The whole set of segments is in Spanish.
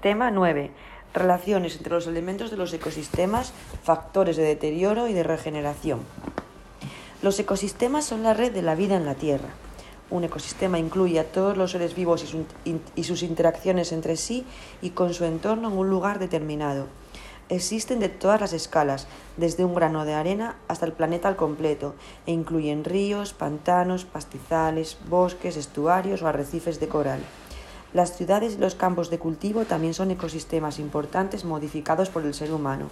Tema 9. Relaciones entre los elementos de los ecosistemas, factores de deterioro y de regeneración. Los ecosistemas son la red de la vida en la Tierra. Un ecosistema incluye a todos los seres vivos y, sus interacciones entre sí y con su entorno en un lugar determinado. Existen de todas las escalas, desde un grano de arena hasta el planeta al completo, e incluyen ríos, pantanos, pastizales, bosques, estuarios o arrecifes de coral. Las ciudades y los campos de cultivo también son ecosistemas importantes modificados por el ser humano.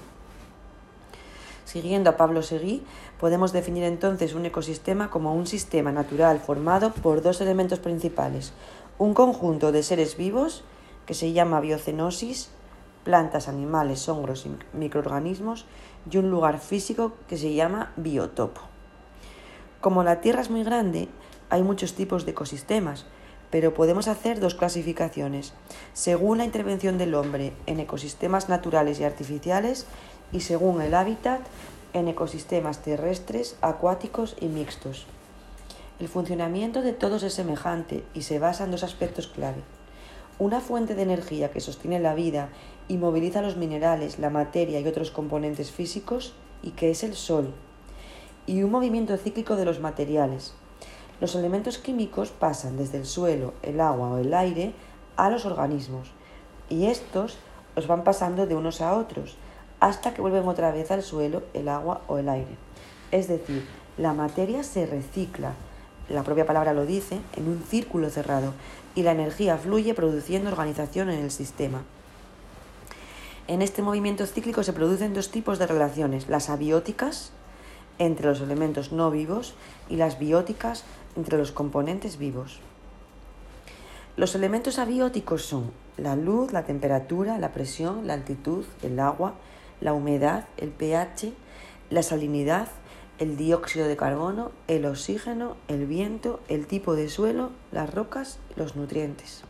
Siguiendo a Pablo Seguí, podemos definir entonces un ecosistema como un sistema natural formado por dos elementos principales, un conjunto de seres vivos, que se llama biocenosis, plantas, animales, hongos y microorganismos, y un lugar físico que se llama biotopo. Como la Tierra es muy grande, hay muchos tipos de ecosistemas, pero podemos hacer dos clasificaciones, según la intervención del hombre en ecosistemas naturales y artificiales y según el hábitat en ecosistemas terrestres, acuáticos y mixtos. El funcionamiento de todos es semejante y se basa en dos aspectos clave. Una fuente de energía que sostiene la vida y moviliza los minerales, la materia y otros componentes físicos, y que es el Sol. Y un movimiento cíclico de los materiales, los elementos químicos pasan desde el suelo, el agua o el aire a los organismos y estos los van pasando de unos a otros hasta que vuelven otra vez al suelo, el agua o el aire. Es decir, la materia se recicla, la propia palabra lo dice, en un círculo cerrado y la energía fluye produciendo organización en el sistema. En este movimiento cíclico se producen dos tipos de relaciones, las abióticas, entre los elementos no vivos, y las bióticas, entre los componentes vivos. Los elementos abióticos son la luz, la temperatura, la presión, la altitud, el agua, la humedad, el pH, la salinidad, el dióxido de carbono, el oxígeno, el viento, el tipo de suelo, las rocas, los nutrientes.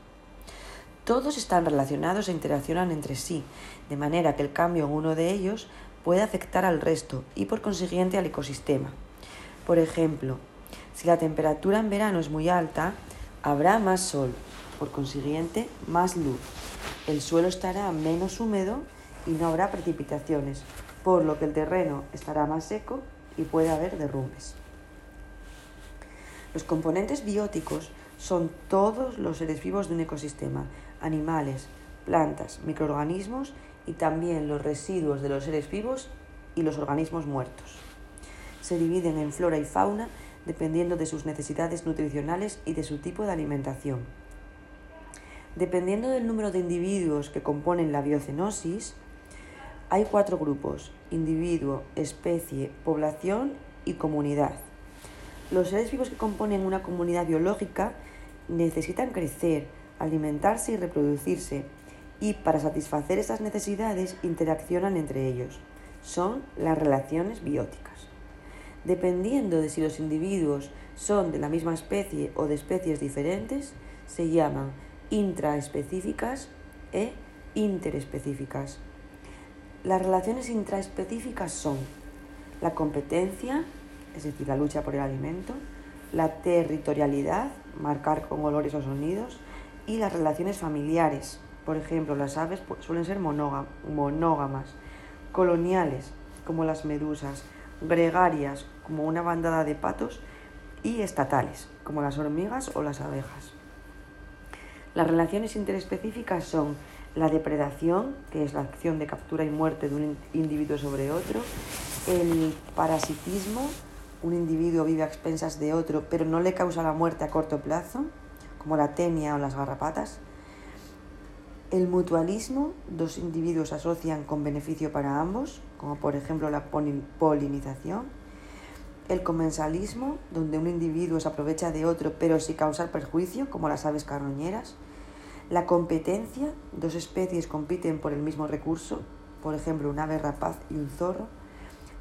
Todos están relacionados e interaccionan entre sí, de manera que el cambio en uno de ellos puede afectar al resto y por consiguiente al ecosistema. Por ejemplo, si la temperatura en verano es muy alta, habrá más sol, por consiguiente, más luz. El suelo estará menos húmedo y no habrá precipitaciones, por lo que el terreno estará más seco y puede haber derrumbes. Los componentes bióticos son todos los seres vivos de un ecosistema, animales, plantas, microorganismos y también los residuos de los seres vivos y los organismos muertos. Se dividen en flora y fauna dependiendo de sus necesidades nutricionales y de su tipo de alimentación. Dependiendo del número de individuos que componen la biocenosis, hay cuatro grupos, individuo, especie, población y comunidad. Los seres vivos que componen una comunidad biológica necesitan crecer, alimentarse y reproducirse, y para satisfacer esas necesidades interaccionan entre ellos. Son las relaciones bióticas dependiendo de si los individuos son de la misma especie o de especies diferentes, se llaman intraespecíficas e interespecíficas. Las relaciones intraespecíficas son la competencia, es decir, la lucha por el alimento, la territorialidad, marcar con olores o sonidos, y las relaciones familiares. Por ejemplo, las aves suelen ser monógamas, coloniales, como las medusas, gregarias, como una bandada de patos, y estatales, como las hormigas o las abejas. Las relaciones interespecíficas son la depredación, que es la acción de captura y muerte de un individuo sobre otro, el parasitismo, un individuo vive a expensas de otro pero no le causa la muerte a corto plazo, como la tenia o las garrapatas, el mutualismo, dos individuos asocian con beneficio para ambos, como por ejemplo la polinización. El comensalismo, donde un individuo se aprovecha de otro pero sin causar perjuicio, como las aves carroñeras. La competencia, dos especies compiten por el mismo recurso, por ejemplo un ave rapaz y un zorro.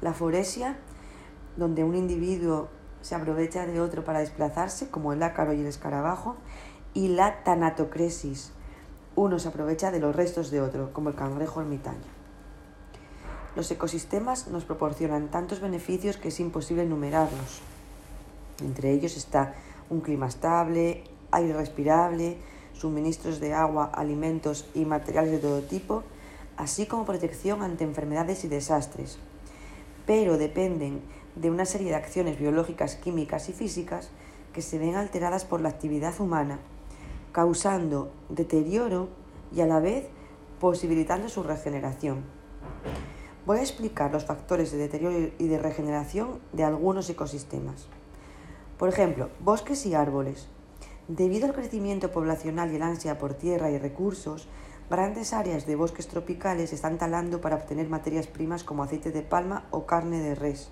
La foresia, donde un individuo se aprovecha de otro para desplazarse, como el ácaro y el escarabajo. Y la tanatocresis, uno se aprovecha de los restos de otro, como el cangrejo ermitaño. Los ecosistemas nos proporcionan tantos beneficios que es imposible enumerarlos. Entre ellos está un clima estable, aire respirable, suministros de agua, alimentos y materiales de todo tipo, así como protección ante enfermedades y desastres. Pero dependen de una serie de acciones biológicas, químicas y físicas que se ven alteradas por la actividad humana, causando deterioro y a la vez posibilitando su regeneración. Voy a explicar los factores de deterioro y de regeneración de algunos ecosistemas. Por ejemplo, bosques y árboles. Debido al crecimiento poblacional y el ansia por tierra y recursos, grandes áreas de bosques tropicales están talando para obtener materias primas como aceite de palma o carne de res.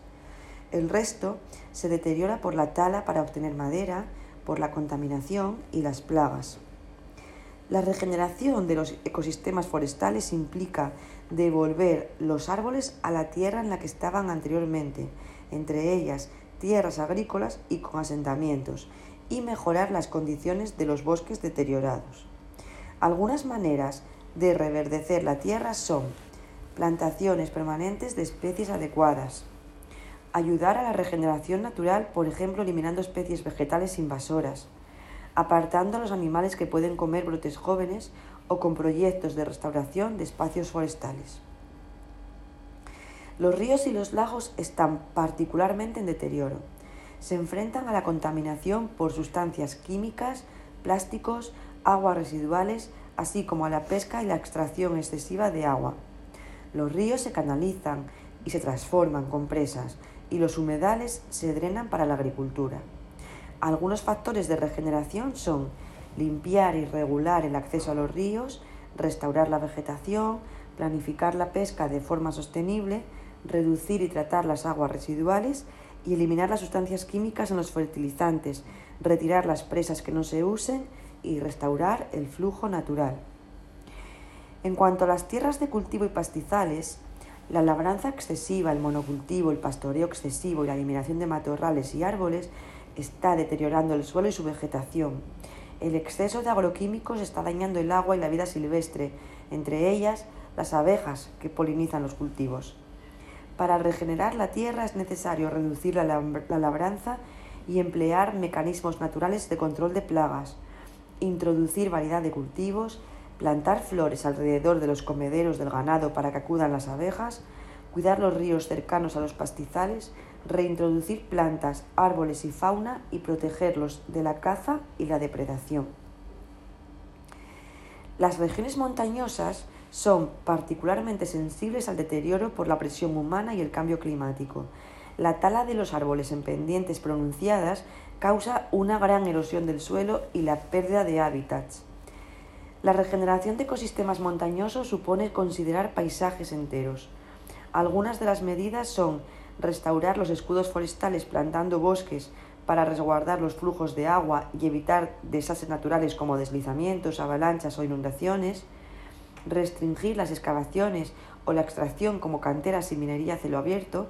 El resto se deteriora por la tala para obtener madera, por la contaminación y las plagas. La regeneración de los ecosistemas forestales implica devolver los árboles a la tierra en la que estaban anteriormente, entre ellas tierras agrícolas y con asentamientos, y mejorar las condiciones de los bosques deteriorados. Algunas maneras de reverdecer la tierra son plantaciones permanentes de especies adecuadas, ayudar a la regeneración natural, por ejemplo, eliminando especies vegetales invasoras, apartando a los animales que pueden comer brotes jóvenes o con proyectos de restauración de espacios forestales. Los ríos y los lagos están particularmente en deterioro. Se enfrentan a la contaminación por sustancias químicas, plásticos, aguas residuales, así como a la pesca y la extracción excesiva de agua. Los ríos se canalizan y se transforman con presas y los humedales se drenan para la agricultura. Algunos factores de regeneración son limpiar y regular el acceso a los ríos, restaurar la vegetación, planificar la pesca de forma sostenible, reducir y tratar las aguas residuales y eliminar las sustancias químicas en los fertilizantes, retirar las presas que no se usen y restaurar el flujo natural. En cuanto a las tierras de cultivo y pastizales, la labranza excesiva, el monocultivo, el pastoreo excesivo y la eliminación de matorrales y árboles está deteriorando el suelo y su vegetación. El exceso de agroquímicos está dañando el agua y la vida silvestre, entre ellas las abejas que polinizan los cultivos. Para regenerar la tierra es necesario reducir la, labranza y emplear mecanismos naturales de control de plagas, introducir variedad de cultivos, plantar flores alrededor de los comederos del ganado para que acudan las abejas, cuidar los ríos cercanos a los pastizales, reintroducir plantas, árboles y fauna y protegerlos de la caza y la depredación. Las regiones montañosas son particularmente sensibles al deterioro por la presión humana y el cambio climático. La tala de los árboles en pendientes pronunciadas causa una gran erosión del suelo y la pérdida de hábitats. La regeneración de ecosistemas montañosos supone considerar paisajes enteros. Algunas de las medidas son restaurar los escudos forestales plantando bosques para resguardar los flujos de agua y evitar desastres naturales como deslizamientos, avalanchas o inundaciones, restringir las excavaciones o la extracción como canteras y minería a cielo abierto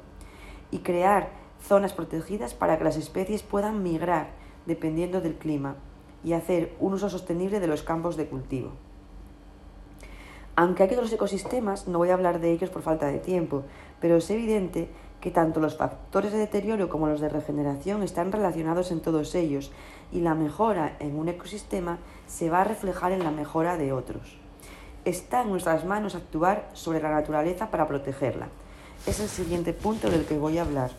y crear zonas protegidas para que las especies puedan migrar dependiendo del clima y hacer un uso sostenible de los campos de cultivo. Aunque hay otros ecosistemas, no voy a hablar de ellos por falta de tiempo, pero es evidente que tanto los factores de deterioro como los de regeneración están relacionados en todos ellos y la mejora en un ecosistema se va a reflejar en la mejora de otros. Está en nuestras manos actuar sobre la naturaleza para protegerla. Es el siguiente punto del que voy a hablar.